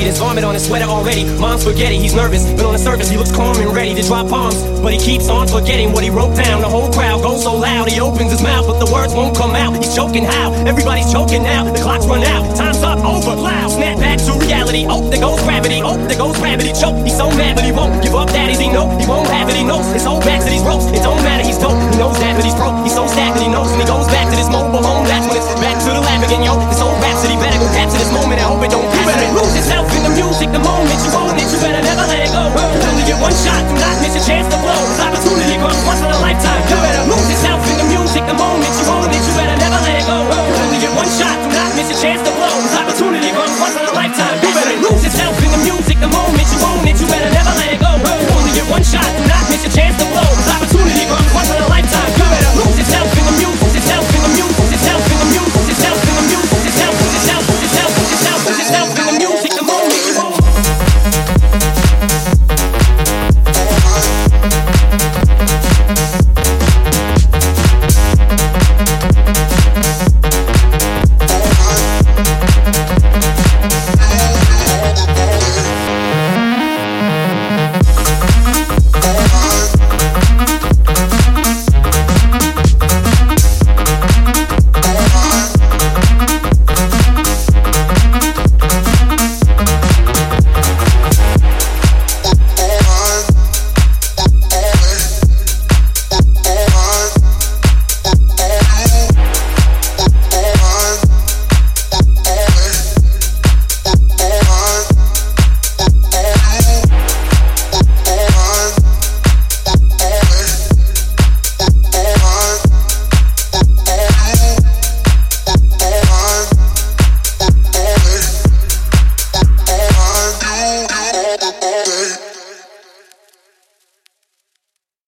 heavy. There's vomit on his sweater already. Mom's spaghetti, he's nervous, but on the surface he looks calm and ready to drop bombs. But he keeps on forgetting what he wrote down. The whole crowd goes so loud, he opens his mouth, but the words won't come out. He's choking how? Everybody's choking now. The clock's run out, time's up, over, loud. Snap back to reality. Oh, there goes gravity. Oh, there goes gravity. Choke. He's so mad, but he won't give up. Daddies, he know he won't have it. He knows it's all back to these ropes. It don't matter, he's dope. He knows that, but he's broke. He's so sad that he knows and he goes back to this mobile home. That's when it's back to the lab again, yo. This whole rhapsody better go capture this moment. I hope it don't